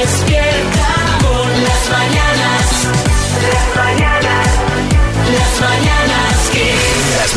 Despierta con las mañanas. Las mañanas. Las mañanas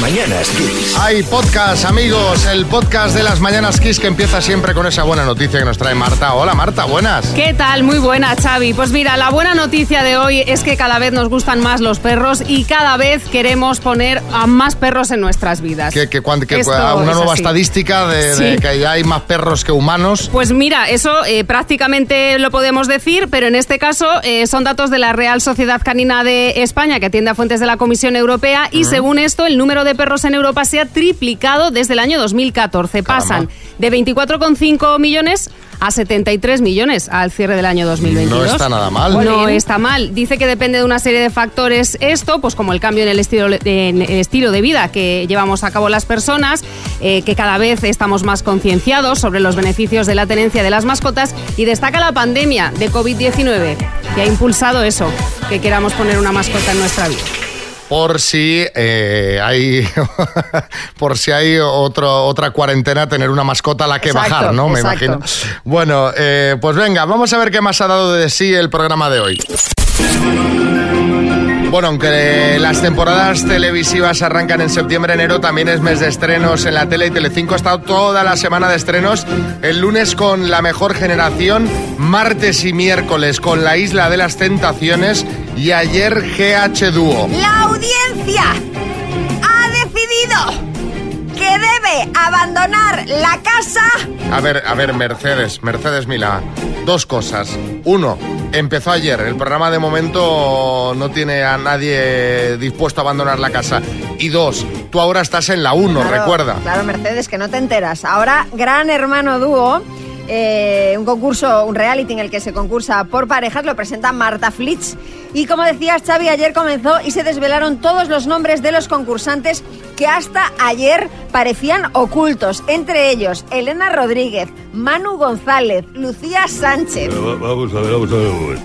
mañanas Kiss. Hay podcast, amigos, el podcast de las Mañanas Kiss que empieza siempre con esa buena noticia que nos trae Marta. Hola Marta, buenas. ¿Qué tal? Muy buena, Xavi. Pues mira, la buena noticia de hoy es que cada vez nos gustan más los perros y cada vez queremos poner a más perros en nuestras vidas. Que, que que una nueva así. estadística de, de Sí. que ya hay más perros que humanos. Pues mira, eso eh, prácticamente lo podemos decir, pero en este caso eh, son datos de la Real Sociedad Canina de España, que atiende a fuentes de la Comisión Europea, y según esto, el número de perros en Europa se ha triplicado desde el año 2014. Caramba. Pasan de 24,5 millones a 73 millones al cierre del año 2022. No está nada mal. No está mal. Dice que depende de una serie de factores esto, pues como el cambio en el estilo, en el estilo de vida que llevamos a cabo las personas, eh, que cada vez estamos más concienciados sobre los beneficios de la tenencia de las mascotas y destaca la pandemia de COVID-19 que ha impulsado eso, que queramos poner una mascota en nuestra vida. Por si eh, hay por si hay otro, otra cuarentena, tener una mascota a la que Exacto, bajar, ¿no? Me exacto. imagino. Bueno, eh, pues venga, vamos a ver qué más ha dado de sí el programa de hoy. Bueno, aunque las temporadas televisivas arrancan en septiembre, enero también es mes de estrenos en la tele y Telecinco ha estado toda la semana de estrenos. El lunes con La Mejor Generación, martes y miércoles con La Isla de las Tentaciones y ayer GH Dúo. La audiencia ha decidido que debe abandonar la casa. A ver, a ver, Mercedes, Mercedes Milá. Dos cosas. Uno, empezó ayer. El programa de momento no tiene a nadie dispuesto a abandonar la casa. Y dos, tú ahora estás en la uno, Claro, recuerda. Claro, Mercedes, que no te enteras. Ahora, Gran Hermano Dúo, eh, un concurso, un reality en el que se concursa por parejas, lo presenta Marta Flitz. Y como decías, Xavi, ayer comenzó y se desvelaron todos los nombres de los concursantes que hasta ayer parecían ocultos. Entre ellos, Elena Rodríguez, Manu González, Lucía Sánchez. Pero va- vamos a ver, vamos a ver un momento.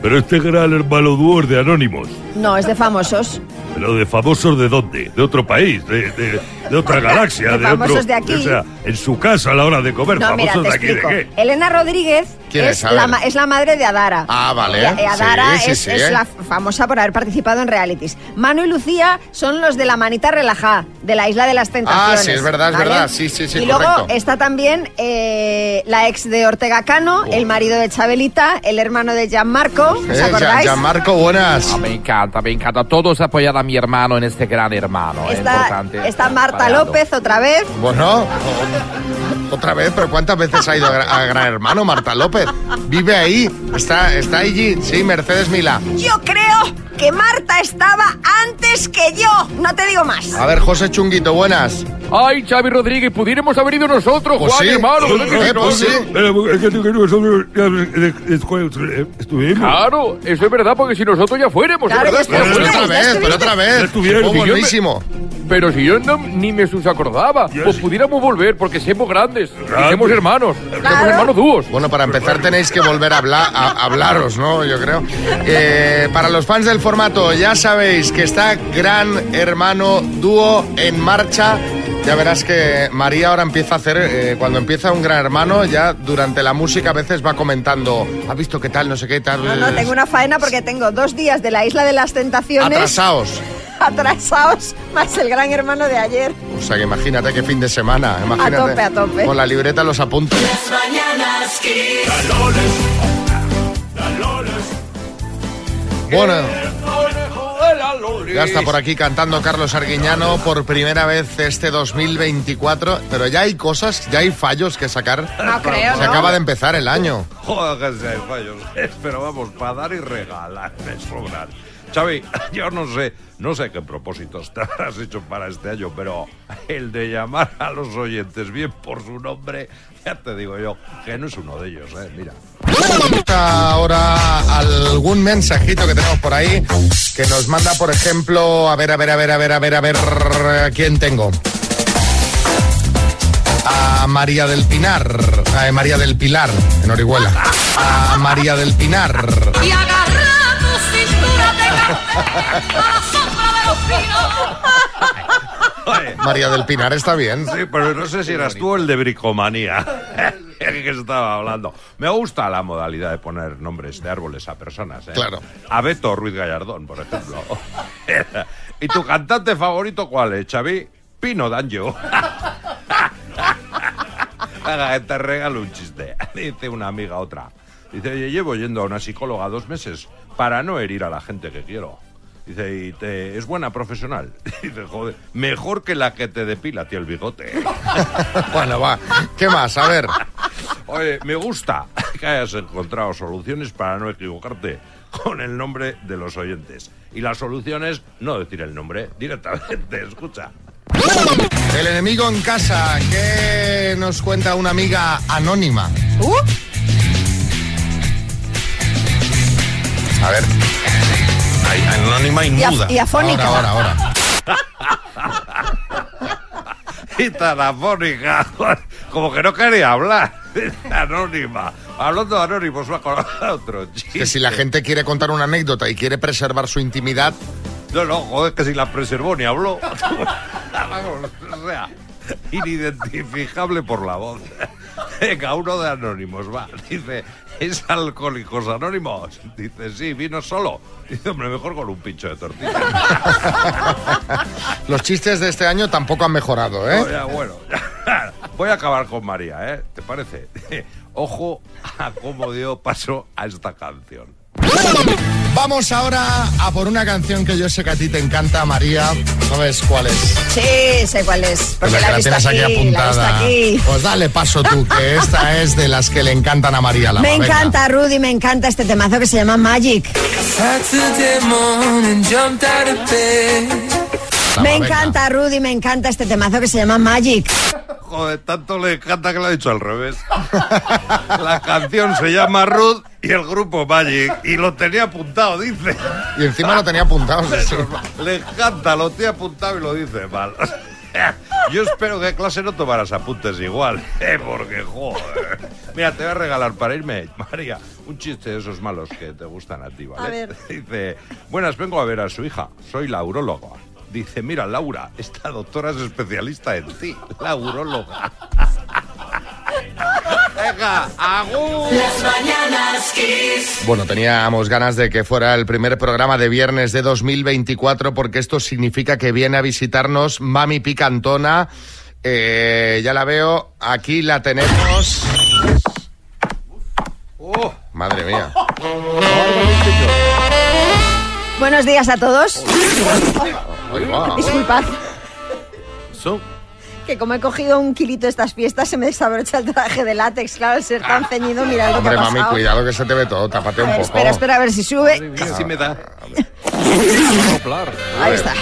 Pero este gran hermano dúo de Anónimos. No, es de famosos. ¿Pero de famosos de dónde? ¿De otro país? ¿De, de- de otra galaxia? De famosos otro, de aquí. O sea, en su casa a la hora de comer. No, mira, ¿Famosos te de aquí explico. de qué? Elena Rodríguez ¿Quién es? la, es madre de Adara. Ah, vale. Y y Adara Sí, sí, es, sí, es ¿eh? la famosa por haber participado en realities. Manu y Lucía son los de la manita relajada, de la isla de las tentaciones. Ah, sí, es verdad, es verdad. Sí, sí, sí, Y luego está también eh, la ex de Ortega Cano, el marido de Chabelita, el hermano de Gianmarco. ¿Os Eh, Gian- acordáis? Gianmarco, buenas. Ah, me encanta, me encanta. Todos apoyar a mi hermano en este gran hermano. es Está, importante. está Marta. López otra vez. Bueno, otra vez, pero ¿cuántas veces ha ido a Gran Hermano Marta López? Vive ahí, está, está allí, sí, Mercedes Milá. Yo creo que Marta estaba antes que yo. No te digo más. A ver, José Chunguito, buenas. Ay, Xavi Rodríguez, pudiéramos haber ido nosotros, Pues Juan, sí. hermano. ¿verdad que Eh, sí? pues sí. Pero es que tú que nosotros ya, estuvimos. Claro, eso es verdad, porque si nosotros ya fuéramos, Claro, verdad. ya Pero, otra ya vez, pero otra vez. estuvieron. Y yo me- buenísimo. Pero si yo no, ni me sus acordaba, Ya pues sí. pudiéramos volver, porque somos grandes, y Grandes. somos hermanos, somos hermanos dúos. Bueno, para empezar tenéis que volver a, hablar, a hablaros, ¿no? Yo creo. Eh, para los fans del formato, ya sabéis que está Gran Hermano Dúo en marcha. Ya verás que María ahora empieza a hacer, eh, cuando empieza un Gran Hermano, ya durante la música a veces va comentando, ¿ha visto qué tal, no sé qué tal? No, no, tengo una faena porque tengo dos días de la isla de las tentaciones Atrasaos. atrasados, más el gran hermano de ayer. O sea que imagínate qué fin de semana. Imagínate. tope, a tope. Con la libreta los apuntes. Las mañanas. Bueno. Ya está por aquí cantando Carlos Arguiñano por primera vez este 2024, pero ya hay cosas, ya hay fallos que sacar. No creo, Se ¿no? acaba de empezar el año. Joder, que si hay fallos. Pero vamos, para dar y regalar me sobran. Xavi, yo no sé, no sé qué propósitos te habrás hecho para este año, pero el de llamar a los oyentes bien por su nombre, ya te digo yo, que no es uno de ellos, ¿eh? Mira. Ahora algún mensajito que tenemos por ahí que nos manda, por ejemplo, a ver, a ver, a ver, a ver, a ver, a ver, ¿a quién tengo? A María del Pinar, a María del Pilar, en Orihuela. A María del Pinar. Y de la sombra de los pinos. Oye, María del Pinar está bien. Sí, pero no sé si eras tú el de bricomanía. que estaba hablando. Me gusta la modalidad de poner nombres de árboles a personas. ¿eh? Claro. A Beto Ruiz Gallardón, por ejemplo. ¿Y tu cantante favorito cuál es, Xavi? Pino Danjo. Que te regalo un chiste. Dice una amiga a otra. Dice, llevo yendo a una psicóloga dos meses para no herir a la gente que quiero. Dice, ¿y te, es buena profesional? Dice, joder, mejor que la que te depila, tío, el bigote. Bueno, va. ¿Qué más? A ver. Oye, me gusta que hayas encontrado soluciones para no equivocarte con el nombre de los oyentes. Y la solución es no decir el nombre directamente, escucha. El enemigo en casa. ¿Qué nos cuenta una amiga anónima? Uh, A ver. Anónima y Y af- muda. y afónica. Ahora, ahora, ahora. Y tan afónica, como que no quería hablar. Anónima. Hablando de anónimos, va con otro chiste. Que si la gente quiere contar una anécdota y quiere preservar su intimidad, No, no, joder, que si la preservó ni habló. Vamos, o sea, inidentificable por la voz. Venga, uno de anónimos, va. Dice, ¿es alcohólicos anónimos? Dice, sí, vino solo. Dice, hombre, mejor con un pincho de tortilla. los chistes de este año tampoco han mejorado, ¿eh? Oye, bueno, voy a acabar con María, ¿eh? ¿Te parece? Ojo a cómo dio paso a esta canción. Vamos ahora a por una canción que yo sé que a ti te encanta, María. ¿Sabes cuál es? sí, sé cuál es. Porque Pues la, aquí, aquí, la he visto apuntada. aquí. Pues dale paso tú, que esta es de las que le encantan a María Lama. Me Venga. encanta, Rudy, me encanta este temazo que se llama Magic. Me venga. encanta, Rudy, me encanta este temazo que se llama Magic. Joder, tanto le encanta que lo ha dicho al revés. La canción se llama Ruth y el grupo Magic. Y lo tenía apuntado, dice. Y encima lo tenía apuntado. sí. Le encanta, lo tiene apuntado y lo dice mal. Yo espero que en clase no tomaras apuntes igual, ¿eh? porque joder. Mira, te voy a regalar para irme, María, un chiste de esos malos que te gustan a ti, ¿vale? A ver. Dice, buenas, vengo a ver a su hija, soy la uróloga. Dice, mira, Laura, esta doctora es especialista en ti, la. Venga, agur. Las mañanas Kiss. Bueno, teníamos ganas de que fuera el primer programa de viernes de 2024 porque esto significa que viene a visitarnos Mami Picantona. Eh, ya la veo, aquí la tenemos. Oh, Madre mía. Buenos días a todos. Disculpad. Que como he cogido un kilito estas fiestas, se me desabrocha el traje de látex. Claro, al ser tan ceñido, mira lo que Hombre, ha mami, pasado. cuidado que se te ve todo, tápate un ver, poco. espera, espera, a ver si sube. casi me da. Ahí está.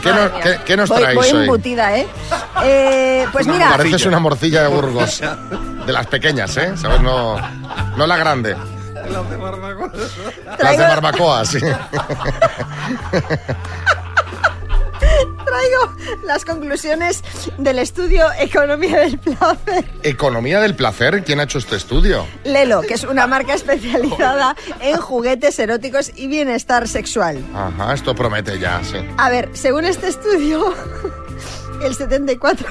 ¿Qué, Madre nos, mía. qué- qué nos voy, traéis voy hoy? embutida, ¿eh? Eh, Pues mira, Pareces una morcilla de Burgos. De las pequeñas, ¿eh? ¿Sabes? No, no la grande. Las de Traigo- barbacoa, sí. traigo las conclusiones del estudio Economía del Placer. Economía del placer. ¿Quién ha hecho este estudio? Lelo, que es una marca especializada en juguetes eróticos y bienestar sexual. Ajá, esto promete ya, sí. A ver, según este estudio, el 74...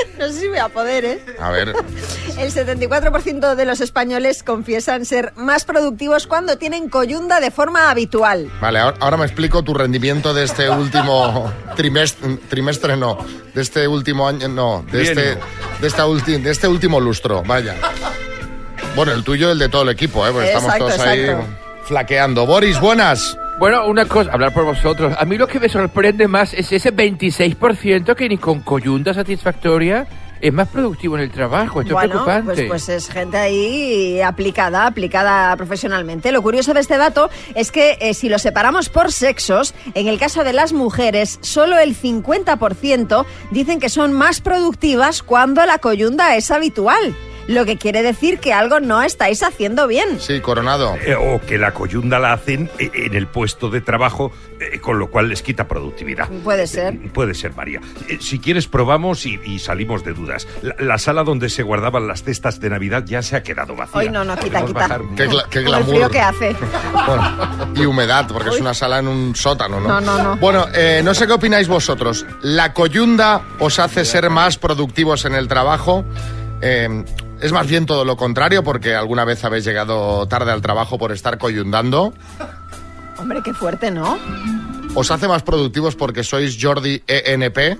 No sé si voy a poder, ¿eh? A ver, El 74% de los españoles confiesan ser más productivos cuando tienen coyunda de forma habitual. vale, ahora, ahora me explico tu rendimiento de este último trimestre, trimestre no, de este último año, no, de este, Bienio. de, esta ulti- de este último lustro, vaya. Bueno, el tuyo y el de todo el equipo, ¿eh? Porque estamos Exacto, todos ahí flaqueando. Boris, buenas. Bueno, una cosa, hablar por vosotros. A mí lo que me sorprende más es ese 26% que ni con coyunta satisfactoria es más productivo en el trabajo. Esto es Bueno, preocupante. pues, pues es gente ahí aplicada, aplicada profesionalmente. Lo curioso de este dato es que eh, si lo separamos por sexos, en el caso de las mujeres, solo el 50% dicen que son más productivas cuando la coyunda es habitual. Lo que quiere decir que algo no estáis haciendo bien. Sí, Coronado. Eh, o que la coyunda la hacen eh, en el puesto de trabajo, eh, con lo cual les quita productividad. Puede ser. Eh, Puede ser, María. Eh, Si quieres, probamos y, y salimos de dudas. La, la sala donde se guardaban las cestas de Navidad ya se ha quedado vacía. Hoy no, no, quita, quita. bajar Qué, gla- qué Con el glamour. frío que hace. Bueno, y humedad, porque es una sala en un sótano, ¿no? No, no, no. Bueno, eh, no sé qué opináis vosotros. ¿La coyunda os hace ser más productivos en el trabajo? Eh, es más bien todo lo contrario, porque alguna vez habéis llegado tarde al trabajo por estar coyundando. Hombre, qué fuerte, ¿no? ¿Os hace más productivos porque sois Jordi ENP?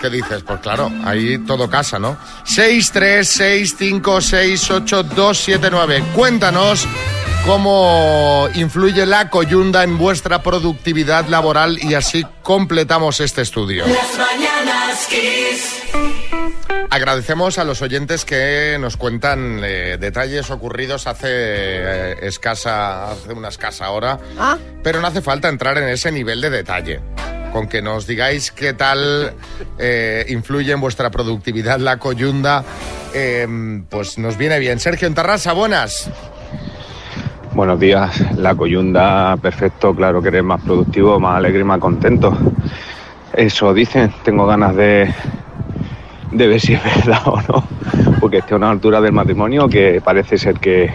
¿Qué dices? Pues claro, ahí todo casa, ¿no? 6, 3, 6, 5, 6, 8, 2, 7, 9. Cuéntanos cómo influye la coyunda en vuestra productividad laboral y así completamos este estudio. Las mañanas Kiss. Agradecemos a los oyentes que nos cuentan eh, detalles ocurridos hace eh, escasa, hace una escasa hora. Ah, Pero no hace falta entrar en ese nivel de detalle. Con que nos digáis qué tal eh, influye en vuestra productividad la coyunda, eh, pues nos viene bien. Sergio Entarrasa, buenas. Buenos días, la coyunda, perfecto, claro que eres más productivo, más alegre y más contento. Eso dicen, tengo ganas de, de ver si es verdad o no, porque estoy a una altura del matrimonio que parece ser que,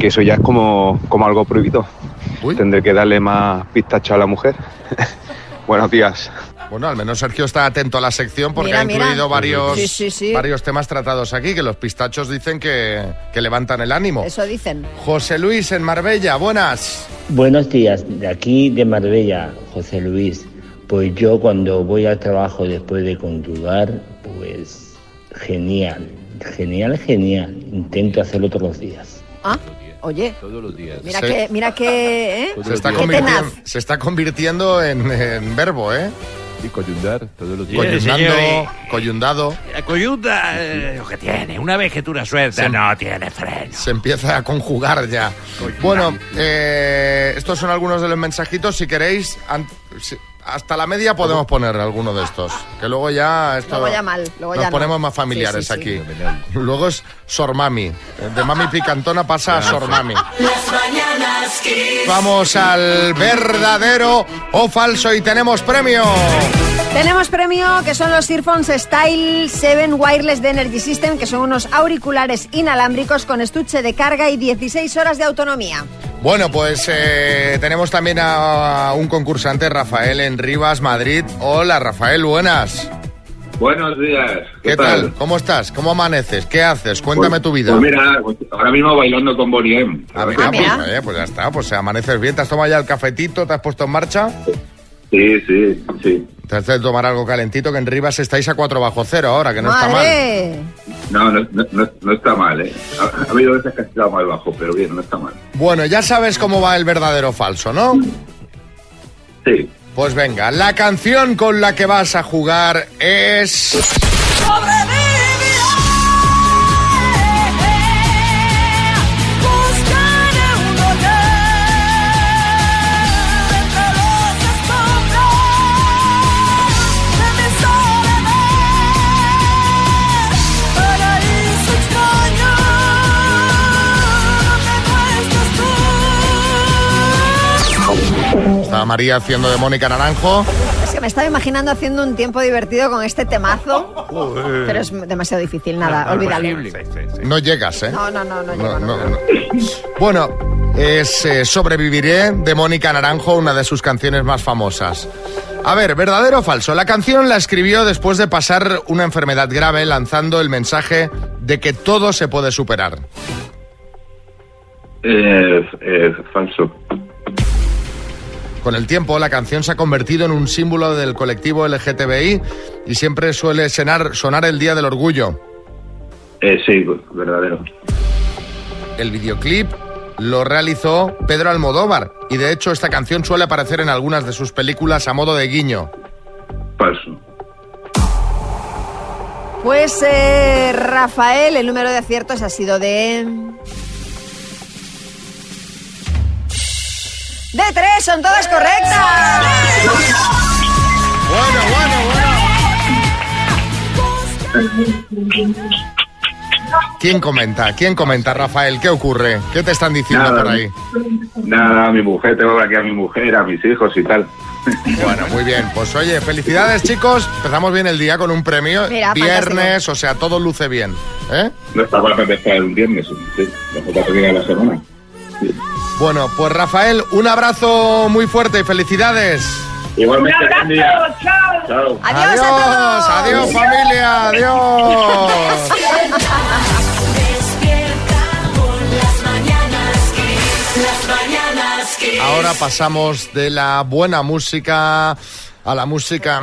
que eso ya es como, como algo prohibido. Uy. Tendré que darle más pistacho a la mujer. Buenos días. Bueno, al menos Sergio está atento a la sección porque Mira, ha mira. incluido varios, Sí, sí, sí. varios temas tratados aquí, que los pistachos dicen que, que levantan el ánimo. eso dicen. José Luis en Marbella, buenas. Buenos días, de aquí de Marbella, José Luis. Pues yo cuando voy al trabajo después de conjugar, pues genial, genial, genial. Intento hacerlo todos los días. Ah, oye, Todos los días. mira Sí. que, mira que, ¿eh? Se está, se está convirtiendo en, en verbo, ¿eh? Y coyundar todos los días. Oye, Coyundando, coyundado. La coyunda, eh, lo que tiene, una vez que tú la sueltas, no tiene freno. Se empieza a conjugar ya. Bueno, eh, estos son algunos de los mensajitos. Si queréis, hasta la media podemos poner alguno de estos. Que luego ya esto. Luego ya mal, luego nos ya no. ponemos más familiares Sí, sí, sí. aquí. Luego es Sormami. De Mami Picantona pasa a Sormami. Vamos al verdadero o falso y tenemos premio. Tenemos premio que son los Earphones Style 7 Wireless de Energy System, que son unos auriculares inalámbricos con estuche de carga y 16 horas de autonomía. Bueno, pues eh, tenemos también a un concursante, Rafael en Rivas, Madrid. Hola, Rafael, buenas. Buenos días. ¿Qué, tal? ¿Cómo estás? ¿Cómo amaneces? ¿Qué haces? Cuéntame Pues- tu vida. Pues mira, ahora mismo bailando con Boniem. Ah, Ah, pues, eh, pues ya está, pues amaneces bien. ¿Te has tomado ya el cafetito? ¿Te has puesto en marcha? Sí, sí, sí. Te has de tomar algo calentito, que en Rivas estáis a 4 bajo cero ahora, que no está mal. No, no, no, está mal, ¿eh? Ha, ha habido veces que ha estado más bajo, pero bien, no está mal. Bueno, ya sabes cómo va el verdadero o falso, ¿no? Sí. Pues venga, la canción con la que vas a jugar es... Estaba María haciendo de Mónica Naranjo. Es que me estaba imaginando haciendo un tiempo divertido con este temazo, pero es demasiado difícil, nada, olvídalo. Sí, sí, sí. No llegas, ¿eh? No, no, no, no, No, llego, no. no, no. Bueno, es eh, Sobreviviré de Mónica Naranjo, una de sus canciones más famosas. A ver, ¿verdadero o falso? La canción la escribió después de pasar una enfermedad grave, lanzando el mensaje de que todo se puede superar. Eh, eh, falso. Con el tiempo, la canción se ha convertido en un símbolo del colectivo LGTBI y siempre suele sonar, sonar el Día del Orgullo. Eh, sí, verdadero. El videoclip lo realizó Pedro Almodóvar y de hecho esta canción suele aparecer en algunas de sus películas a modo de guiño. Falso. Pues eh, Rafael, el número de aciertos ha sido de... De tres, son todas correctas. Bueno, bueno, bueno. ¿Quién comenta? ¿Quién comenta, Rafael? ¿Qué ocurre? ¿Qué te están diciendo Nada. por ahí? Nada, mi mujer, tengo aquí a mi mujer, a mis hijos y tal. Bueno, muy bien. Pues oye, felicidades chicos. Empezamos bien el día con un premio. Mira, Viernes, o sea, todo luce bien. ¿eh? No está para empezar un viernes, sí. La semana. Bueno, pues Rafael, un abrazo muy fuerte y felicidades. Igualmente, buen día. Chao. Adiós, a todos. adiós familia, adiós. Despierta con las mañanas Kiss. Las mañanas Kiss. Ahora pasamos de la buena música a la música.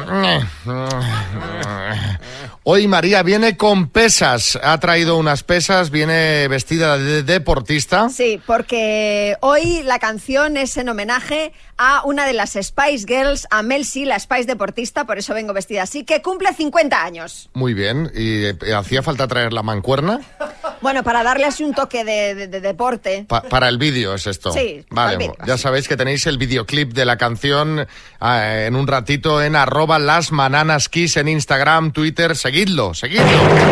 Hoy María viene con pesas. Ha traído unas pesas, viene vestida de deportista. Sí, porque hoy la canción es en homenaje a una de las Spice Girls, a Mel C, la Spice deportista, por eso vengo vestida así, que cumple 50 años. Muy bien. ¿Y eh, hacía falta traer la mancuerna? Bueno, para darle así un toque de, de- de deporte. Pa- para el vídeo es esto. Sí, Vale, para el vídeo. ya sabéis que tenéis el videoclip de la canción eh, en un ratito en arroba las mananas kiss en Instagram, Twitter. Seguidlo, seguidlo,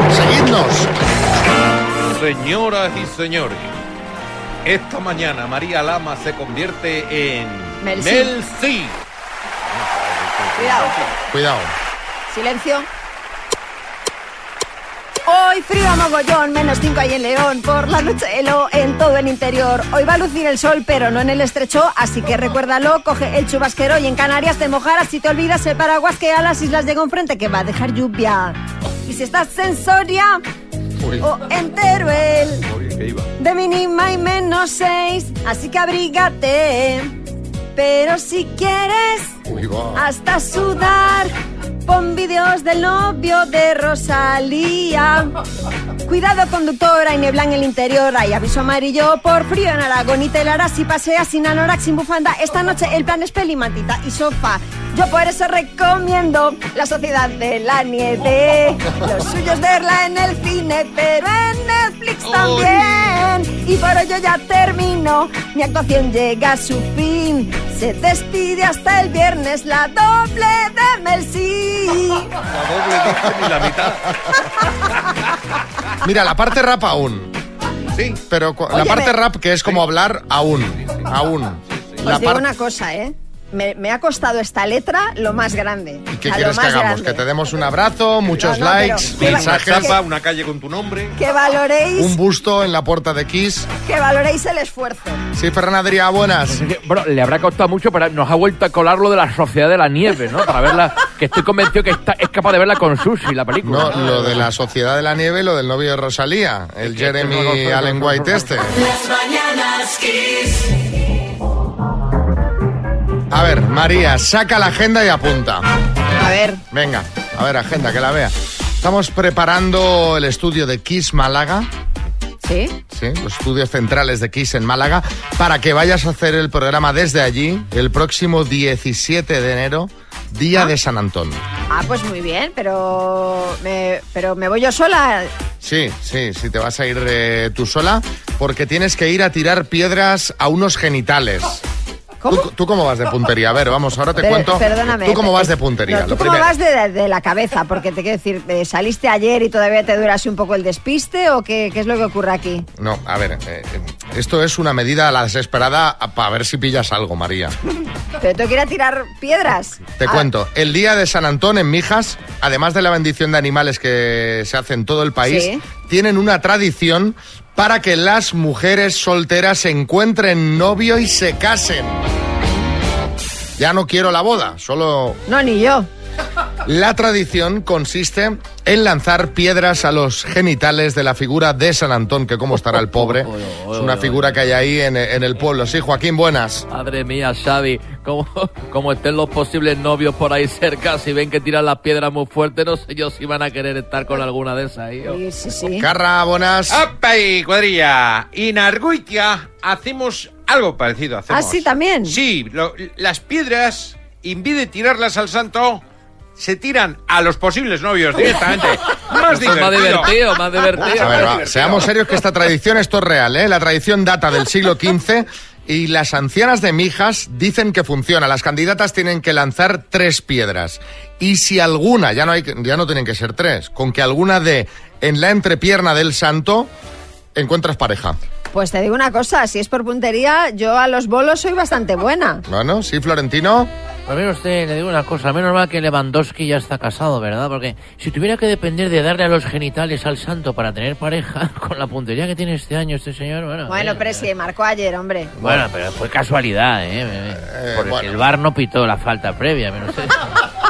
seguidnos. Señoras y señores, esta mañana María Lama se convierte en Mel C. Mel C. Cuidado. Cuidado. Silencio. Hoy frío a mogollón, menos 5 ahí en León. Por la noche heló en todo el interior. Hoy va a lucir el sol, pero no en el estrecho. Así que recuérdalo, coge el chubasquero y en Canarias te mojarás si te olvidas el paraguas que a las islas llega un frente que va a dejar lluvia. Y si estás en Soria o en Teruel, de mínima y menos 6. Así que abrígate. Pero si quieres hasta sudar. Pon vídeos del novio de Rosalía. Cuidado conductora y niebla en el interior. Hay aviso amarillo por frío en Aragón y te la harás si paseas sin anorak, sin bufanda. Esta noche el plan es peli, mantita y sofá. Yo por eso recomiendo La Sociedad de la Nieve. Lo suyo es verla en el cine, pero en Netflix también. Y por ello ya termino. Mi actuación llega a su fin. Se despide hasta el viernes la doble de Mel C. La doble ni la mitad. Mira, la parte rap aún. Sí. Pero la parte rap que es como hablar aún. Aún. La Os digo par- una cosa, ¿eh? Me, me ha costado esta letra lo más grande. ¿Y qué quieres que hagamos? grande. Que te demos un abrazo, muchos No, no, likes, ¿Qué va- Una mensajes, chapa, una calle con tu nombre. Que valoréis, un busto en la puerta de Kiss. que valoréis el esfuerzo. Sí, Ferran Adrià, buenas. Es que, bro, le habrá costado mucho, pero nos ha vuelto a colar lo de la sociedad de la nieve, ¿no? Para verla, que estoy convencido que está, es capaz de verla con sushi, la película. No, lo de la Sociedad de la Nieve, lo del novio de Rosalía, el Jeremy Allen White este. Las mañanas Kiss. A ver, María, saca la agenda y apunta. A ver, Venga, a ver, agenda, que la vea. Estamos preparando el estudio de Kiss Málaga, ¿sí? ¿sí? los estudios centrales de Kiss en Málaga, para que vayas a hacer el programa desde allí el próximo 17 de enero, día de San Antón. Ah, pues muy bien, pero me, pero me voy yo sola. Sí, sí, sí, te vas a ir eh, tú sola, porque tienes que ir a tirar piedras a unos genitales. ¿Cómo? ¿Tú, tú cómo vas de puntería? A ver, vamos, ahora te cuento. Perdóname. ¿Tú cómo vas de puntería? no, ¿Tú Lo cómo primero. vas de, de la cabeza? Porque te quiero decir, eh, ¿saliste ayer y todavía te dura así un poco el despiste o qué, qué es lo que ocurre aquí? No, a ver, eh, eh, esto es una medida a la desesperada para ver si pillas algo, María. ¿Pero tú quieres tirar piedras? Te Ah, cuento, el día de San Antón en Mijas, además de la bendición de animales que se hace en todo el país, Sí. tienen una tradición para que las mujeres solteras encuentren novio y se casen. Ya no quiero la boda, solo No, ni yo. La tradición consiste en lanzar piedras a los genitales de la figura de San Antón, que cómo estará el pobre. Es una figura que hay ahí en, en el pueblo. Sí, Joaquín, buenas. Madre mía, Xavi, como, como estén los posibles novios por ahí cerca, si ven que tiran las piedras muy fuerte, no sé yo si van a querer estar con alguna de esas Sí, sí, sí. Carra, buenas. ¡Apa y cuadrilla! En Argoitia hacemos algo parecido. Hacemos. Ah, sí, también. Sí, lo- las piedras, en vez de tirarlas al santo, se tiran a los posibles novios directamente. más Eso es más divertido, más divertido. A ver, va, seamos serios que esta tradición, esto es real, ¿eh? La tradición data del siglo XV y las ancianas de Mijas dicen que funciona. Las candidatas tienen que lanzar tres piedras. Y si alguna, ya no, hay, ya no tienen que ser tres, con que alguna de en la entrepierna del santo, encuentras pareja. Pues te digo una cosa, si es por puntería, yo a los bolos soy bastante buena. Bueno, sí, Florentino. Pues mire usted, le digo una cosa, menos mal que Lewandowski ya está casado, ¿verdad? Porque si tuviera que depender de darle a los genitales al santo para tener pareja, con la puntería que tiene este año este señor, bueno... Bueno, eh, pero si marcó ayer, hombre. Bueno, pero fue casualidad, ¿eh? Porque bueno. el VAR no pitó la falta previa, menos usted.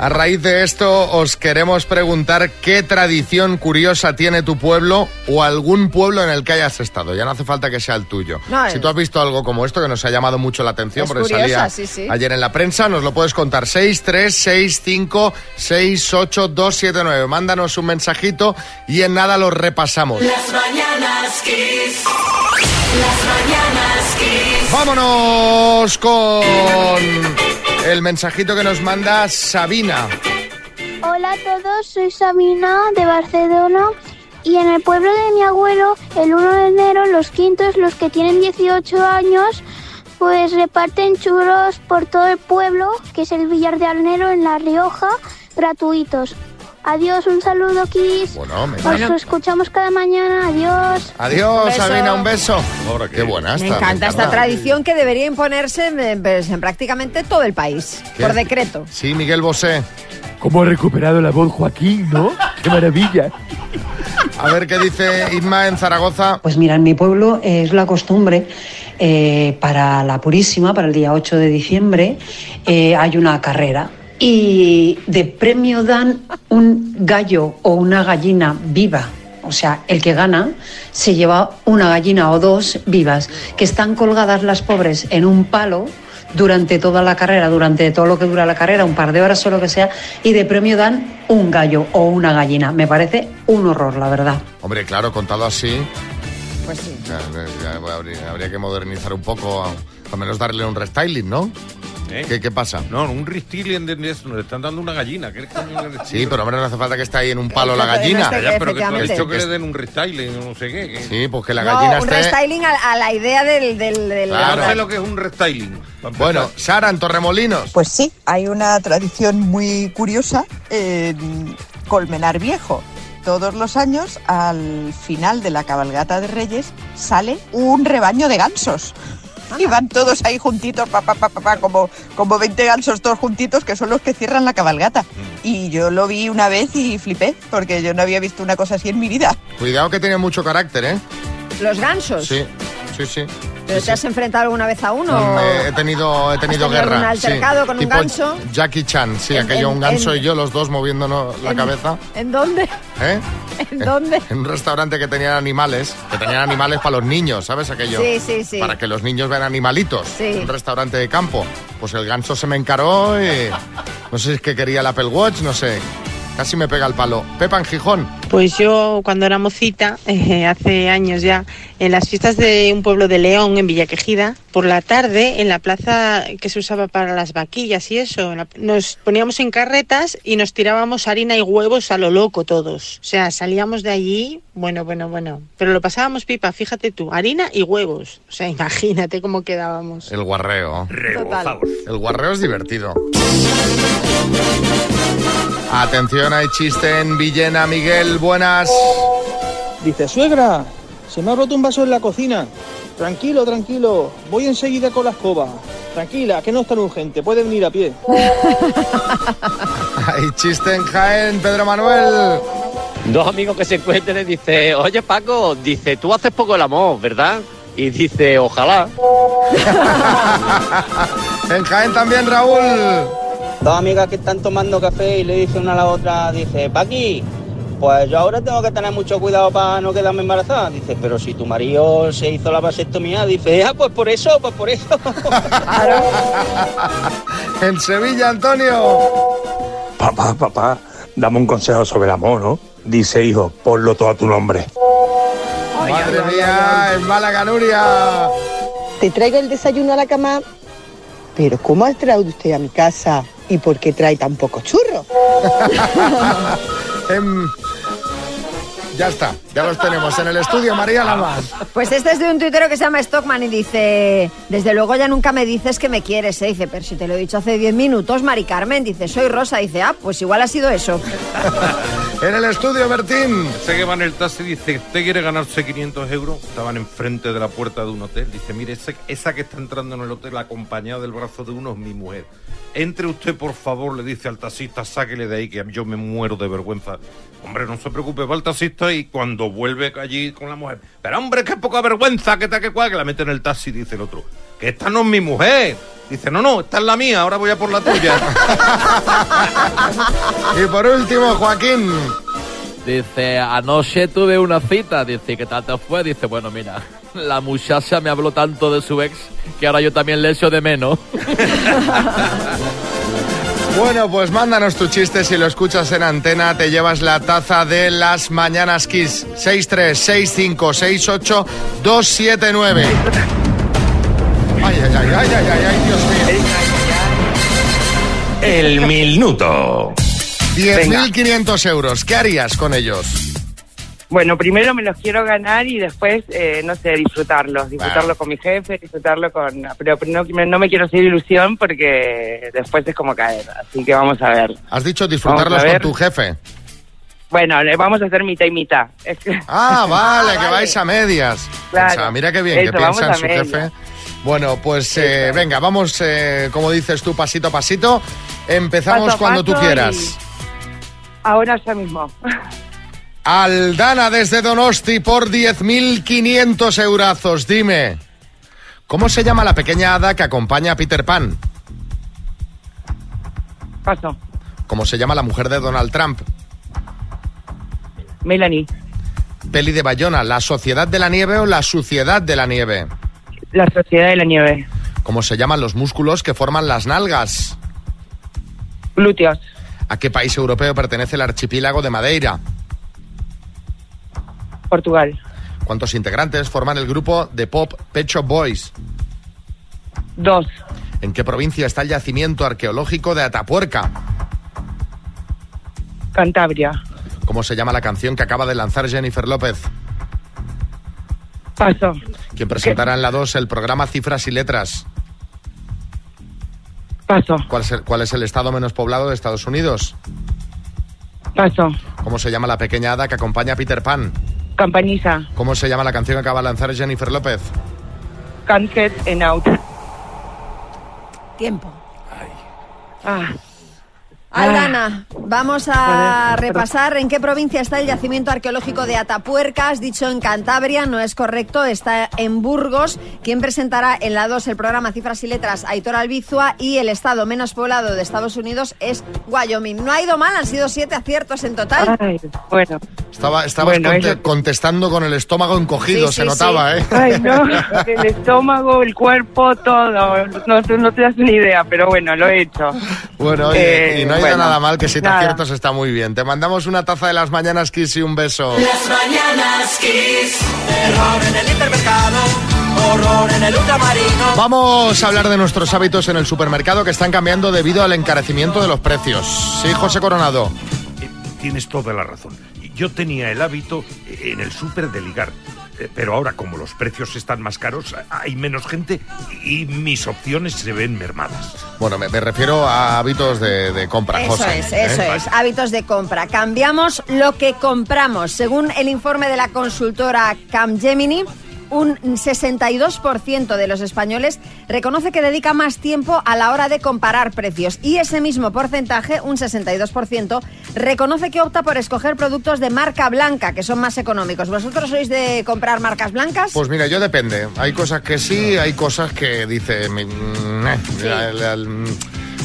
A raíz de esto os queremos preguntar qué tradición curiosa tiene tu pueblo o algún pueblo en el que hayas estado. Ya no hace falta que sea el tuyo. No, si tú has visto algo como esto que nos ha llamado mucho la atención Es porque curiosa, salía sí, sí. ayer en la prensa, nos lo puedes contar 636568279. Mándanos un mensajito y en nada lo repasamos. Las mañanas Kiss. Las mañanas Kiss. Vámonos con el mensajito que nos manda Sabina. Hola a todos, soy Sabina de Barcelona y en el pueblo de mi abuelo, el 1 de enero, los quintos, los que tienen 18 años, pues reparten churros por todo el pueblo, que es el Villar de Arnero en La Rioja, gratuitos. Adiós, un saludo, Kiss. Bueno, me- Os Bueno. escuchamos cada mañana, adiós. Adiós, Un beso. Sabina, un beso. Qué buena Me está. encanta esta tradición que debería imponerse en, pues, en prácticamente todo el país, ¿Qué? por decreto. Sí, Miguel Bosé. ¿Cómo ha recuperado la voz Joaquín, no? ¡Qué maravilla! A ver qué dice Inma en Zaragoza. Pues mira, en mi pueblo es la costumbre eh, para la Purísima, para el día 8 de diciembre, eh, hay una carrera. Y de premio dan un gallo o una gallina viva. O sea, el que gana se lleva una gallina o dos vivas, que están colgadas las pobres en un palo durante toda la carrera, durante todo lo que dura la carrera, un par de horas o lo que sea, y de premio dan un gallo o una gallina. Me parece un horror, la verdad. Hombre, claro, contado así, Pues sí. habría que modernizar un poco, al menos darle un restyling, ¿no? ¿Eh? ¿Qué, qué pasa? No, un restyling de eso, nos están dando una gallina. ¿Qué le Sí, pero hombre, no hace falta que esté ahí en un palo la gallina. efecto- Ya, pero que que le den un restyling, no sé qué. Sí, pues que la No, gallina un esté... restyling a, a la idea del... del, del- Claro. No sé lo que es un restyling. Bueno, Sara, en Torremolinos. Pues sí, hay una tradición muy curiosa en Colmenar Viejo. Todos los años, al final de la cabalgata de Reyes, sale un rebaño de gansos. Y van todos ahí juntitos, pa, pa, pa, pa, pa, como, como 20 gansos todos juntitos, que son los que cierran la cabalgata. Y yo lo vi una vez y flipé, porque yo no había visto una cosa así en mi vida. Cuidado que tiene mucho carácter, ¿eh? Los gansos. Sí, sí, sí. ¿Pero Sí, te has sí. enfrentado alguna vez a uno? Mm, eh, he tenido, he tenido tenido guerra. algún altercado sí. con un ganso? Jackie Chan, sí, En- aquello, en- un ganso en- y yo, los dos moviéndonos la en- cabeza. ¿En dónde? ¿Eh? ¿En dónde? En un restaurante que tenían animales, que tenían animales para los niños, ¿sabes aquello? Sí, sí, sí. Para que los niños vean animalitos. Sí. Un restaurante de campo. Pues el ganso se me encaró y no sé si es que quería el Apple Watch, no sé. Casi me pega el palo. Pepa en Gijón. Pues yo cuando era mocita, eh, hace años ya, en las fiestas de un pueblo de León, en Villaquejida, por la tarde, en la plaza que se usaba para las vaquillas y eso, nos poníamos en carretas y nos tirábamos harina y huevos a lo loco todos. O sea, salíamos de allí, bueno, bueno, bueno. Pero lo pasábamos pipa, fíjate tú, harina y huevos. O sea, imagínate cómo quedábamos. El guarreo. Total. El guarreo es divertido. Atención, hay chiste en Villena. Miguel, buenas. Dice, suegra, se me ha roto un vaso en la cocina. Tranquilo, tranquilo, voy enseguida con la escoba. Tranquila, que no es tan urgente, puede venir a pie. Hay chiste en Jaén, Pedro Manuel. Dos amigos que se encuentran y dice, oye Paco, dice, tú haces poco el amor, ¿verdad? Y dice, ojalá. en Jaén también, Raúl. Dos amigas que están tomando café y le dice una a la otra, dice, Paqui, pues yo ahora tengo que tener mucho cuidado para no quedarme embarazada. Dice, pero si tu marido se hizo la vasectomía, dice, ah, pues por eso, pues por eso. En Sevilla, Antonio. Papá, papá, dame un consejo sobre el amor, ¿no? Dice, hijo, ponlo todo a tu nombre. Madre mía, en Málaga, Nuria. Te traigo el desayuno a la cama, pero ¿cómo ha traído usted a mi casa y por qué trae tan pocos churros? Ya está, ya los tenemos en el estudio, María Lamas. Pues este es de un tuitero que se llama Stockman y dice, desde luego ya nunca me dices que me quieres, ¿eh? Dice, pero si te lo he dicho hace 10 minutos, Mari Carmen, dice, soy Rosa, dice, ah, pues igual ha sido eso. En el estudio, Bertín. Ese que va en el taxi dice, ¿usted quiere ganarse 500 euros? Estaban enfrente de la puerta de un hotel. Dice, mire, ese- esa que está entrando en el hotel acompañada del brazo de uno es mi mujer. Entre usted, por favor, le dice al taxista, sáquele de ahí que yo me muero de vergüenza. Hombre, no se preocupe, va el taxista y cuando vuelve allí con la mujer, pero hombre, qué poca vergüenza, que tal que cual, que la mete en el taxi, dice el otro, que esta no es mi mujer. Dice, no, no, esta es la mía, ahora voy a por la tuya. Y por último, Joaquín. Dice, anoche tuve una cita. Dice, ¿qué tal te fue? Dice, bueno, mira, la muchacha me habló tanto de su ex que ahora yo también le echo de menos. Bueno, pues mándanos tu chiste si lo escuchas en antena, te llevas la taza de las mañanas Kiss 636568279. Ay, ay, ay, ay, ay, ay, ay, Dios mío. El minuto. 10.500 euros, ¿qué harías con ellos? Bueno, primero me los quiero ganar y después, eh, no sé, disfrutarlos. Disfrutarlo con mi jefe, disfrutarlo con... Pero no, no me quiero hacer ilusión porque después es como caer. Así que vamos a ver. Has dicho disfrutarlos con tu jefe. Bueno, le vamos a hacer mitad y mitad. Ah, vale, que vais a medias. Claro. Mira qué bien Eso, que piensa en su medias. jefe. Bueno, pues eh, venga, vamos, eh, como dices tú, pasito a pasito. Empezamos Paso cuando tú quieras. Ahora ya mismo. Aldana desde Donosti por 10.500 eurazos. Dime, ¿cómo se llama la pequeña hada que acompaña a Peter Pan? Paso. ¿Cómo se llama la mujer de Donald Trump? Melanie. Peli de Bayona, ¿La Sociedad de la Nieve o La Suciedad de la Nieve? La Sociedad de la Nieve. ¿Cómo se llaman los músculos que forman las nalgas? Glúteos. ¿A qué país europeo pertenece el archipiélago de Madeira? Portugal. ¿Cuántos integrantes forman el grupo de pop Pet Shop Boys? Dos. ¿En qué provincia está el yacimiento arqueológico de Atapuerca? Cantabria. ¿Cómo se llama la canción que acaba de lanzar Jennifer López? Paso. ¿Quién presentará en la 2 el programa Cifras y Letras? Paso. ¿Cuál es, el, cuál es el estado menos poblado de Estados Unidos? Paso. ¿Cómo se llama la pequeña hada que acompaña a Peter Pan? Campaniza. ¿Cómo se llama la canción que acaba de lanzar Jennifer López? Can't get out. Tiempo. Ah. Aldana, vamos a repasar en qué provincia está el yacimiento arqueológico de Atapuerca. Has dicho en Cantabria, no es correcto, está en Burgos. Quien presentará en la 2 el programa Cifras y Letras, Aitor Albizua. Y el estado menos poblado de Estados Unidos es Wyoming. No ha ido mal, han sido siete aciertos en total. Ay, bueno. Estaba, estabas Bueno, conte- eso- contestando con el estómago encogido, Sí, se sí, notaba, sí. ¿eh? Ay, no, el estómago, el cuerpo, todo. No, no te das una idea, pero bueno, lo he hecho. Bueno, oye, Eh, y no ha ido bueno, nada mal, que si te nada. aciertas está muy bien. Te mandamos una taza de las mañanas, Kiss, y un beso. Las mañanas Kiss. Error en el hipermercado. Horror en el ultramarino. Vamos a hablar de nuestros hábitos en el supermercado que están cambiando debido al encarecimiento de los precios. Sí, José Coronado. Tienes toda la razón. Yo tenía el hábito eh, en el súper de ligar. Eh, Pero ahora, como los precios están más caros, hay menos gente y mis opciones se ven mermadas. Bueno, me, me refiero a hábitos de, de compra, Eso José. es, eso ¿eh? es. Hábitos de compra. Cambiamos lo que compramos. Según el informe de la consultora Capgemini, un 62% de los españoles reconoce que dedica más tiempo a la hora de comparar precios y ese mismo porcentaje, un 62%, reconoce que opta por escoger productos de marca blanca, que son más económicos. ¿Vosotros sois de comprar marcas blancas? Pues mira, yo depende. Hay cosas que sí, hay cosas que dice. la- la-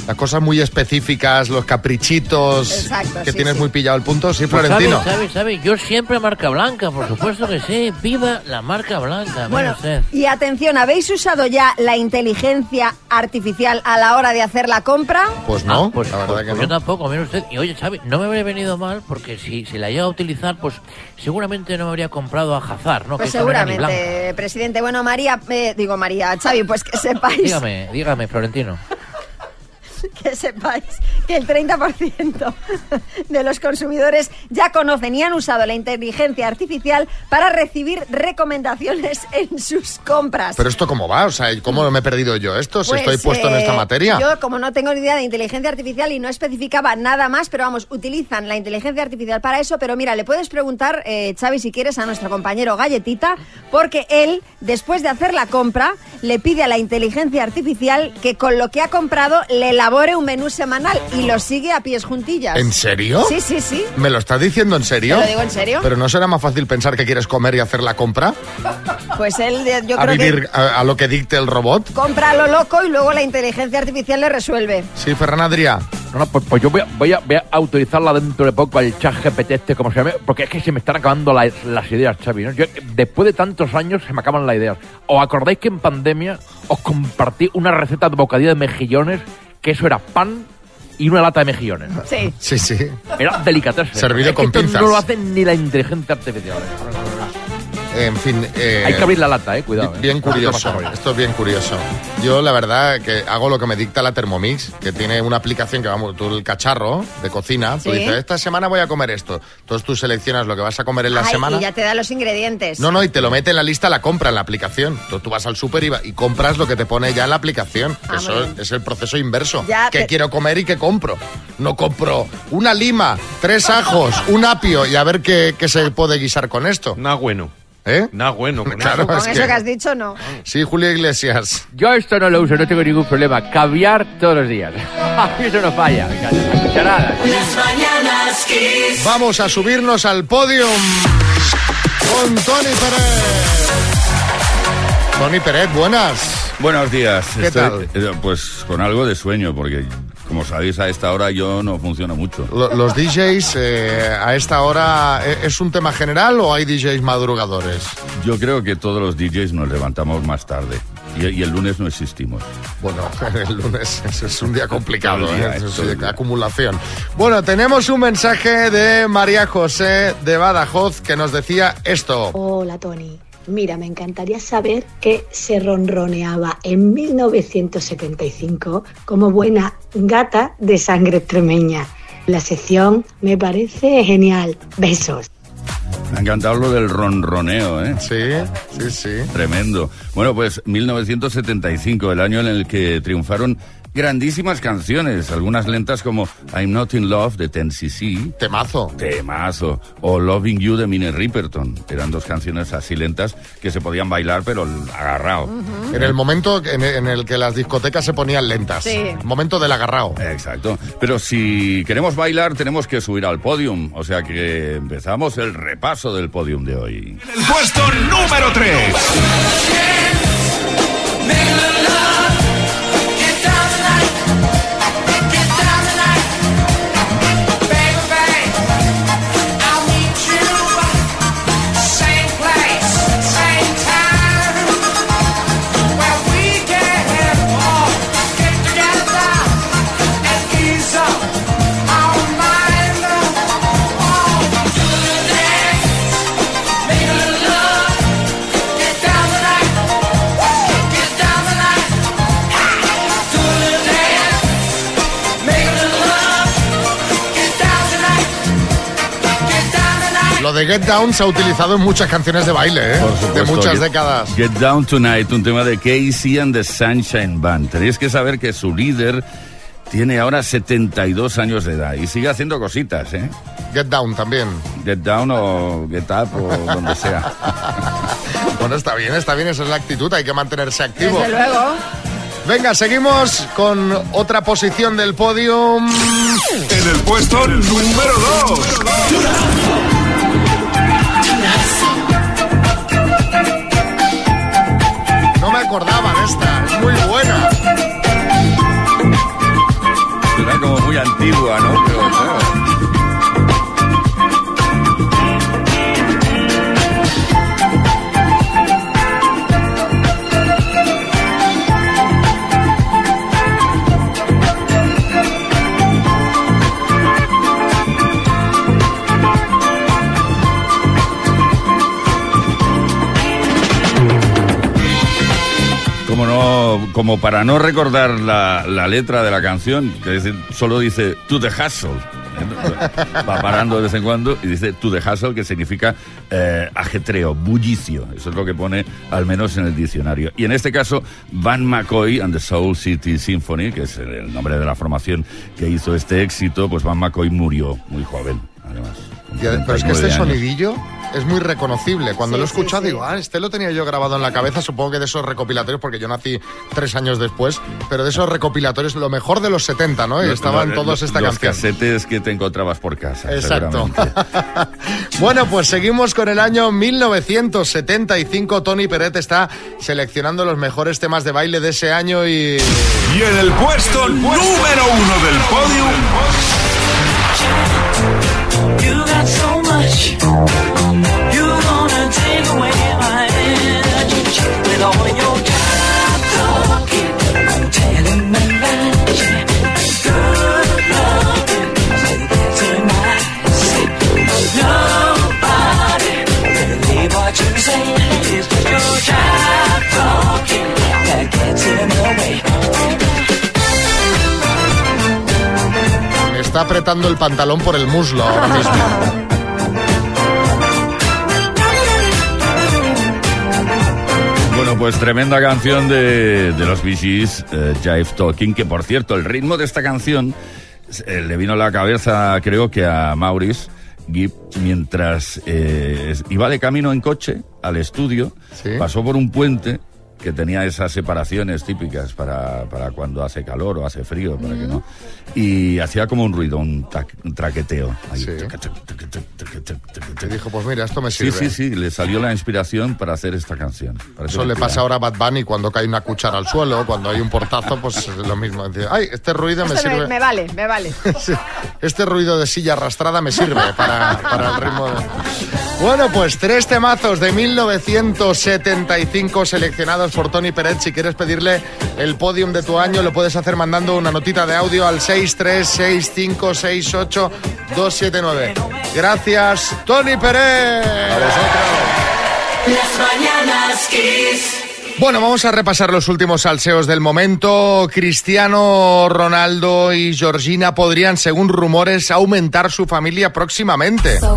las cosas muy específicas, los caprichitos. Exacto, que sí, tienes sí. muy pillado el punto, sí, Pues Florentino. sabe, sabe, sabe, yo siempre marca blanca, por supuesto que sí. Viva la marca blanca, mire Bueno, usted. y atención, ¿habéis usado ya la inteligencia artificial a la hora de hacer la compra? Pues no, pues, la verdad pues- que pues no. yo tampoco, mire usted. Y oye, Xavi, no me habría venido mal porque si, si la iba a utilizar, pues seguramente no me habría comprado a Hazard, ¿no? Pues Que seguramente, presidente. Bueno, María, eh, digo María, Xavi, pues que sepáis Dígame, dígame, Florentino. que sepáis que el 30% de los consumidores ya conocen y han usado la inteligencia artificial para recibir recomendaciones en sus compras. Pero esto cómo va, o sea, ¿cómo me he perdido yo esto? Si Pues, estoy puesto en eh, esta materia. Yo, como no tengo ni idea de inteligencia artificial y no especificaba nada más, pero vamos, utilizan la inteligencia artificial para eso. Pero mira, le puedes preguntar, eh, Xavi, si quieres, a nuestro compañero Galletita, porque él, después de hacer la compra, le pide a la inteligencia artificial que con lo que ha comprado le elabore un menú semanal y lo sigue a pies juntillas. ¿En serio? Sí, sí, sí. ¿Me lo estás diciendo en serio? Te lo digo en serio. ¿Pero no será más fácil pensar que quieres comer y hacer la compra? Pues él, yo ¿A creo vivir que a, a lo que dicte el robot? compra a lo loco y luego la inteligencia artificial le resuelve. Sí, Ferran Adrià. No, no, pues, pues yo voy a, voy, a, voy a autorizarla dentro de poco al chat GPT este, como se llame, porque es que se me están acabando la- las ideas, Xavi. ¿no? Yo, después de tantos años se me acaban las ideas. ¿Os acordáis que en pandemia os compartí una receta de bocadillo de mejillones, que eso era pan y una lata de mejillones? Sí. Sí, sí. Era delicatese. Servido Es que con esto pinzas. No lo hace ni la inteligencia artificial. En fin. eh, Hay que abrir la lata, eh, cuidado. eh. Bien No curioso. Esto es bien curioso. Yo, la verdad, que hago lo que me dicta la Thermomix, que tiene una aplicación que vamos, tú el cachorro de cocina, tú Sí. dices, esta semana voy a comer esto. Entonces tú seleccionas lo que vas a comer en la Ay, semana. Y ya te da los ingredientes. No, no, y te lo mete en la lista la compra en la aplicación. Entonces tú vas al súper y, va- y compras lo que te pone ya en la aplicación. Ah, Eso es el proceso inverso. Ya ¿Qué quiero comer y qué compro? No compro una lima, tres ajos, un apio y a ver qué, qué se puede guisar con esto. Nada bueno. ¿Eh? Nada bueno. Con Claro, eso. Con es eso que... que- has dicho, no. Sí, Julio Iglesias. Yo esto no lo uso, no tengo ningún problema. Caviar todos los días. Eso no falla. Cucharadas. Vamos a subirnos al podium con Tony Pérez. Tony Pérez, buenas. Buenos días. ¿Qué Estoy, eh, Pues con algo de sueño, porque como sabéis a esta hora yo no funciono mucho. Lo- Los DJs eh, a esta hora, ¿eh, ¿es un tema general o hay DJs madrugadores? Yo creo que todos los DJs nos levantamos más tarde y, y el lunes no existimos. Bueno, el lunes es, es un día complicado, Todo el día, ¿eh? es Es todo el día. acumulación. Bueno, tenemos un mensaje de María José de Badajoz que nos decía esto. Hola Tony. Mira, me encantaría saber qué se ronroneaba en 1975 como buena gata de sangre extremeña. La sección me parece genial. Besos. Me ha encantado lo del ronroneo, ¿eh? Sí, sí, sí. Tremendo. Bueno, pues 1975, el año en el que triunfaron grandísimas canciones, algunas lentas como I'm Not in Love de 10cc. Temazo. Temazo. O Loving You de Minnie Riperton. Eran dos canciones así lentas que se podían bailar, pero agarrado. En el momento en en el que las discotecas se ponían lentas. Sí. Momento del agarrao. Exacto. Pero si queremos bailar, tenemos que subir al podium. O sea que empezamos el repaso del podium de hoy. El puesto número 3. De Get Down se ha utilizado en muchas canciones de baile, ¿eh? Por de muchas Get- décadas. Get Down Tonight, un tema de Casey and the Sunshine Band. Tenéis que saber que su líder tiene ahora 72 años de edad y sigue haciendo cositas, ¿eh? Get Down también. Get Down o Get Up o donde sea. Bueno, está bien, está bien, esa es la actitud, hay que mantenerse activo. Desde luego. Venga, seguimos con otra posición del podium. En el puesto número 2. Como para no recordar la, la letra de la canción, que solo dice to the hustle. Va parando de vez en cuando y dice to the hustle, que significa eh, ajetreo, bullicio. Eso es lo que pone al menos en el diccionario. Y en este caso, Van McCoy and the Soul City Symphony, que es el nombre de la formación que hizo este éxito, pues Van McCoy murió muy joven, además. Pero es que 39 este años. sonidillo es muy reconocible. Cuando Sí, lo he escuchado sí. digo, ah, este lo tenía yo grabado en la cabeza, supongo que de esos recopilatorios, porque yo nací tres años después, pero de esos recopilatorios, lo mejor de los 70, ¿no? Y Los- estaban los- todos esta los canción. casetes que te encontrabas por casa. Exacto. bueno, pues seguimos con el año 1975. Tony Peret está seleccionando los mejores temas de baile de ese año y... Y en el puesto número uno del podium, you all your time. Apretando el pantalón por el muslo ahora mismo. Bueno, pues tremenda canción de, de los Gees, eh, Jive Talking, que por cierto, el ritmo de esta canción eh, le vino a la cabeza, creo que a Maurice Gibb, mientras eh, iba de camino en coche al estudio, pasó por un puente que tenía esas separaciones típicas para, para cuando hace calor o hace frío, para que no. Y hacía como un ruido, un, tac- un traqueteo. ahí. Y dijo, pues mira, esto me Sí, sirve. sí, sí, le salió la inspiración para hacer esta canción. Parece Eso le pasa ahora a Bad Bunny cuando cae una cuchara al suelo, cuando hay un portazo, pues es lo mismo. Dice, Ay, este ruido me Esto me, sirve. me vale, me vale. Sí, Este ruido de silla arrastrada me sirve para, para el ritmo. de- Bueno, pues tres temazos de 1975 seleccionados por Tony Peret. Si quieres pedirle el podium de tu año, lo puedes hacer mandando una notita de audio al 636568279. Gracias, Tony Peret. Las mañanas Kiss. Bueno, vamos a repasar los últimos salseos del momento. Cristiano Ronaldo y Georgina podrían, según rumores, aumentar su familia próximamente.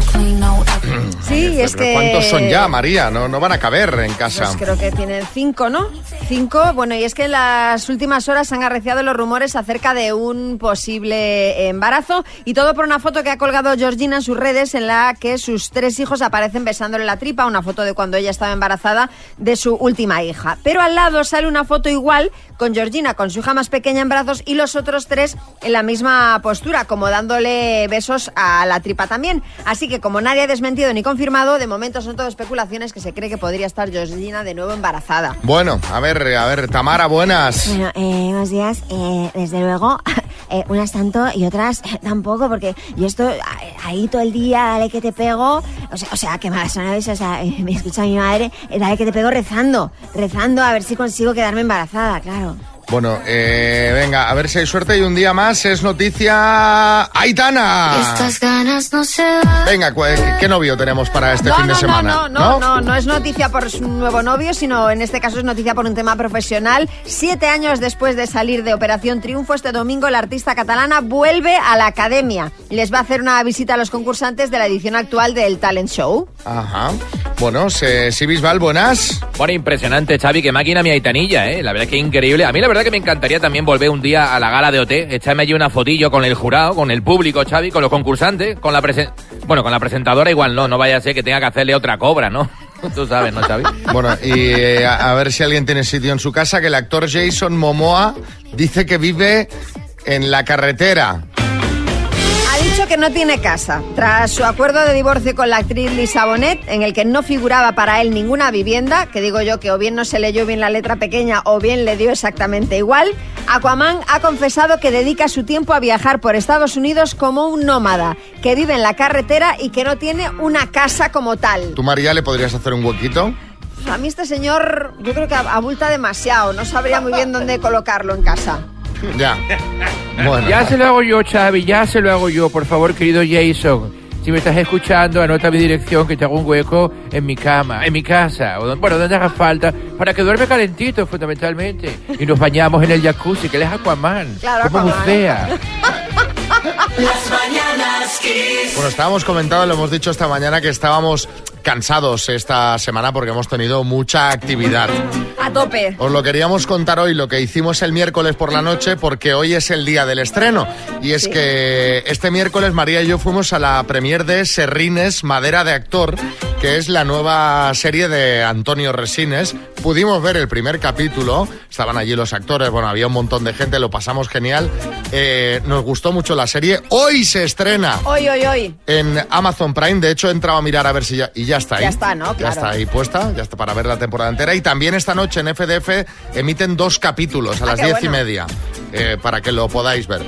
Sí, es que... ¿Cuántos son ya, María? No, no van a caber en casa. Pues creo que tienen cinco, ¿no? Cinco. Bueno, y es que en las últimas horas se han arreciado los rumores acerca de un posible embarazo y todo por una foto que ha colgado Georgina en sus redes en la que sus tres hijos aparecen besándole la tripa, una foto de cuando ella estaba embarazada de su última hija. Pero al lado sale una foto igual con Georgina, con su hija más pequeña en brazos y los otros tres en la misma postura, como dándole besos a la tripa también. Así que como nadie ha desmentido ni confirmado, de momento son todo especulaciones que se cree que podría estar Georgina de nuevo embarazada. Bueno, a ver, a ver, Tamara, buenas. Bueno, eh, buenos días. Eh, desde luego, eh, unas tanto y otras eh, tampoco, porque yo estoy eh, ahí todo el día, dale que te pego. O sea, o sea que malas son a veces, o sea, me escucha mi madre, eh, dale que te pego rezando, rezando a ver si consigo quedarme embarazada, claro. Bueno, eh, venga, a ver si hay suerte y un día más es noticia Aitana. Estas ganas no se dan. Venga, cu- ¿qué, qué novio tenemos para este no, fin de no, semana? no, no, no, no, no es noticia por su nuevo novio, sino en este caso es noticia por un tema profesional. Siete años después de salir de Operación Triunfo, este domingo la artista catalana vuelve a la academia les va a hacer una visita a los concursantes de la edición actual del Talent Show. Ajá. Bueno, se, si Bisbal, buenas. Bueno, impresionante, Xavi, qué máquina mi aitanilla, ¿eh? La verdad que increíble. A mí la verdad que me encantaría también volver un día a la gala de OT, echarme allí una fotillo con el jurado, con el público, Xavi, con los concursantes, con la presen... Bueno, con la presentadora igual no, no vaya a ser que tenga que hacerle otra cobra, ¿no? Tú sabes, ¿no, Xavi? Bueno, y eh, a ver si alguien tiene sitio en su casa, que el actor Jason Momoa dice que vive en la carretera. Dicho que no tiene casa, tras su acuerdo de divorcio con la actriz Lisa Bonet, en el que no figuraba para él ninguna vivienda, que digo yo que o bien no se leyó bien la letra pequeña o bien le dio exactamente igual, Aquaman ha confesado que dedica su tiempo a viajar por Estados Unidos como un nómada, que vive en la carretera y que no tiene una casa como tal. ¿Tú, María, le podrías hacer un huequito? A mí este señor yo creo que abulta demasiado, no sabría muy bien dónde colocarlo en casa. Ya. Bueno. Ya se lo hago yo, Xavi, ya se lo hago yo, por favor, querido Jason. Si me estás escuchando, anota mi dirección que te hago un hueco en mi cama, en mi casa, o bueno, donde haga falta, para que duerme calentito, fundamentalmente. Y nos bañamos en el jacuzzi, que él es Aquaman. Claro, como Aquaman. bucea. Las mañanas Kiss. Bueno, estábamos comentando, lo hemos dicho esta mañana, que estábamos cansados esta semana porque hemos tenido mucha actividad. A tope. Os lo queríamos contar hoy, lo que hicimos el miércoles por la noche, porque hoy es el día del estreno. Y es que este miércoles María y yo fuimos a la premier de Serrines, Madera de Actor, que es la nueva serie de Antonio Resines. Pudimos ver el primer capítulo, estaban allí los actores, bueno, había un montón de gente, lo pasamos genial. Eh, nos gustó mucho la serie. Hoy se estrena Hoy, hoy, hoy. en Amazon Prime. De hecho, he entrado a mirar a ver si ya. Y ya está ahí. Ya está, ¿no? Ya está ahí puesta, ya está para ver la temporada entera. Y también esta noche en FDF emiten dos capítulos a Ah, las diez y media eh, para que lo podáis ver.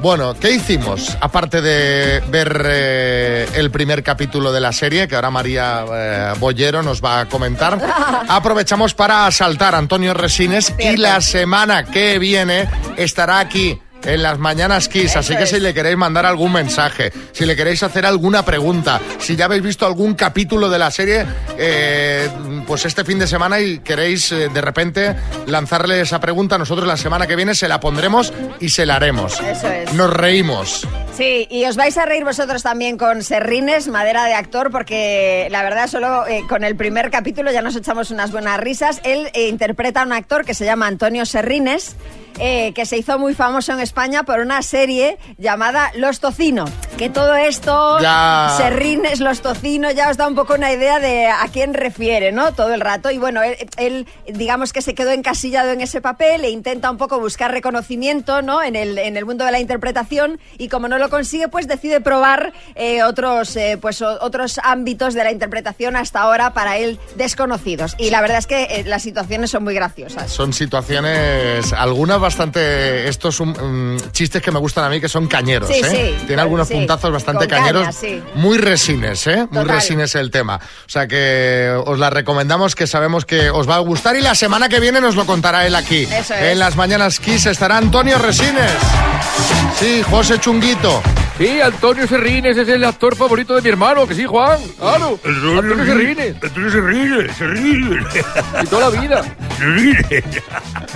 Bueno, ¿qué hicimos? Aparte de ver eh, el primer capítulo de la serie, que ahora María eh, Bollero nos va a comentar, aprovechamos para asaltar a Antonio Resines y la semana que viene estará aquí. En las mañanas Kiss, así que si le queréis mandar algún mensaje, si le queréis hacer alguna pregunta, si ya habéis visto algún capítulo de la serie, eh, pues este fin de semana y queréis eh, de repente lanzarle esa pregunta, nosotros la semana que viene se la pondremos y se la haremos. Eso es. Nos reímos. Sí, y os vais a reír vosotros también con Serrines, madera de actor, porque la verdad solo eh, con el primer capítulo ya nos echamos unas buenas risas. Él interpreta a un actor que se llama Antonio Serrines, eh, que se hizo muy famoso en España por una serie llamada Los Tocino. Que todo esto, Ya. Serrines, Los Tocino, ya os da un poco una idea de a quién refiere, ¿no? Todo el rato. Y bueno, él, él, digamos que se quedó encasillado en ese papel e intenta un poco buscar reconocimiento, ¿no? En el, en el mundo de la interpretación y como no lo consigue, pues decide probar eh, otros, eh, pues, otros ámbitos de la interpretación hasta ahora para él desconocidos. Y la verdad es que eh, las situaciones son muy graciosas. Son situaciones, algunas bastante, estos son mm, chistes que me gustan a mí, que son cañeros, Sí, ¿eh? sí. Tiene algunos Sí. Puntazos bastante Con caña, cañeros, sí. muy resines, ¿eh? Muy Total. resines el tema. O sea que os la recomendamos, que sabemos que os va a gustar y la semana que viene nos lo contará él aquí. Eso es. En las mañanas Kiss estará Antonio Resines. Sí, José Chunguito. Sí, Antonio Serrines es el actor favorito de mi hermano, que sí, Juan. Claro. Antonio Serrines. Antonio Serrines, Serrines. Y toda la vida.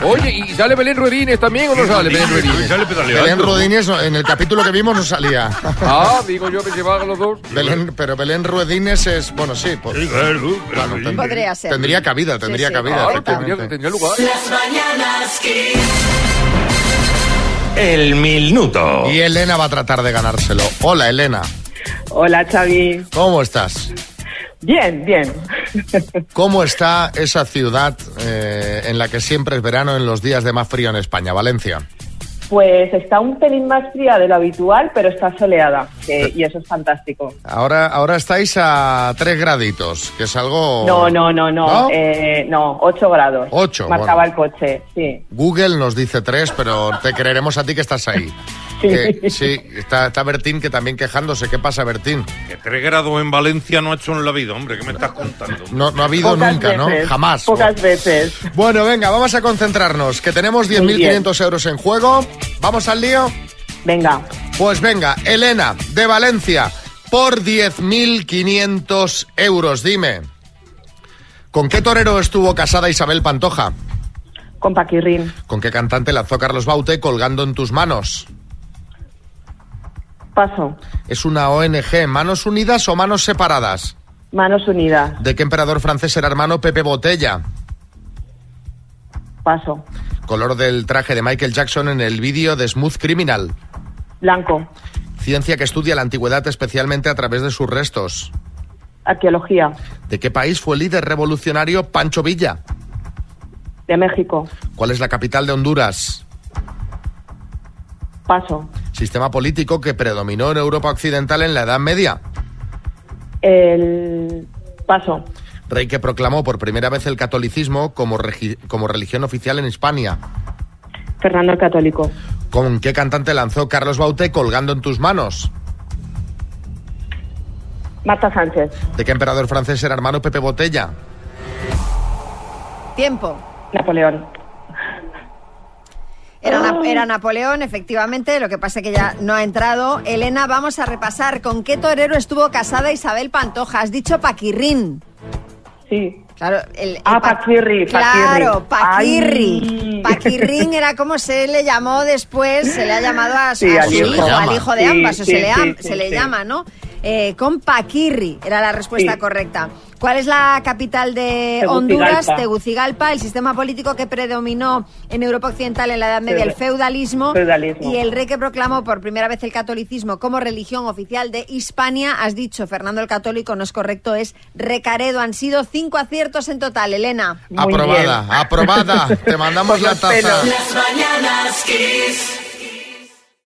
Oye, ¿y sale Belén Ruedines también o no sale Belén Ruedines? Belén Rodines no, en el capítulo que vimos no salía. Ah, digo yo que se van los dos. Belén, pero Belén Ruedines es, bueno, sí. pues- Claro, ten- Podría ser. Tendría cabida, tendría sí. cabida. Claro, tendría, tendría lugar. Las mañanas Kiss. El minuto. Y Elena va a tratar de ganárselo. Hola, Elena. Hola, Xavi. ¿Cómo estás? Bien, bien. ¿Cómo está esa ciudad eh, en la que siempre es verano en los días de más frío en España, Valencia? Pues está un pelín más fría de lo habitual, pero está soleada que- y eso es fantástico. Ahora, ahora estáis a 3 graditos, que es algo... No, no, no, no, ¿No? eh, no, 8 grados. Ocho, Marcaba bueno. el coche, sí. Google nos dice 3, pero te creeremos a ti que estás ahí. Que- sí, está, está Bertín que también quejándose. ¿Qué pasa, Bertín? Que 3 grados en Valencia no ha hecho en la vida, hombre, ¿qué me estás contando? No, no ha habido Pocas nunca, ¿no? Jamás. Pocas veces. Bueno, venga, vamos a concentrarnos, que tenemos Muy bien. 10.500 euros en juego. ¿Vamos al lío? Venga. Pues venga, Elena, de Valencia, por 10.500 euros, dime. ¿Con qué torero estuvo casada Isabel Pantoja? Con Paquirrín. ¿Con qué cantante lanzó Carlos Baute colgando en tus manos? Paso. ¿Es una ONG manos unidas o manos separadas? Manos unidas. ¿De qué emperador francés era hermano Pepe Botella? Paso. Color del traje de Michael Jackson en el vídeo de Smooth Criminal. Blanco. Ciencia que estudia la antigüedad especialmente a través de sus restos. Arqueología. ¿De qué país fue el líder revolucionario Pancho Villa? De México. ¿Cuál es la capital de Honduras? Paso. Sistema político que predominó en Europa Occidental en la Edad Media. El. Paso. Rey que proclamó por primera vez el catolicismo como, como religión oficial en España. Fernando el Católico. ¿Con qué cantante lanzó Carlos Baute colgando en tus manos? Marta Sánchez. ¿De qué emperador francés era hermano Pepe Botella? Tiempo. Napoleón. Era Na- era Napoleón, efectivamente, lo que pasa es que ya no ha entrado. Elena, vamos a repasar con qué torero estuvo casada Isabel Pantoja. Has dicho Paquirrín. Sí. Claro, el, el Ah, pa- Paquirri, Claro, Paquirri. Ay. Paquirrín era como se le llamó después, se le ha llamado a, Sí, a al su hijo. al hijo de Sí, ambas, o sí, se le, se le llama, ¿no? Eh, con Paquirri era la respuesta correcta. ¿Cuál es la capital de Tegucigalpa. Honduras? Tegucigalpa, el sistema político que predominó en Europa Occidental en la Edad Media, el feudalismo, Feudalismo. y el rey que proclamó por primera vez el catolicismo como religión oficial de Hispania. Has dicho, Fernando el Católico, no es correcto, es Recaredo. Han sido cinco aciertos en total, Elena. Aprobada, aprobada. Te mandamos la taza. Las mañanas Kiss.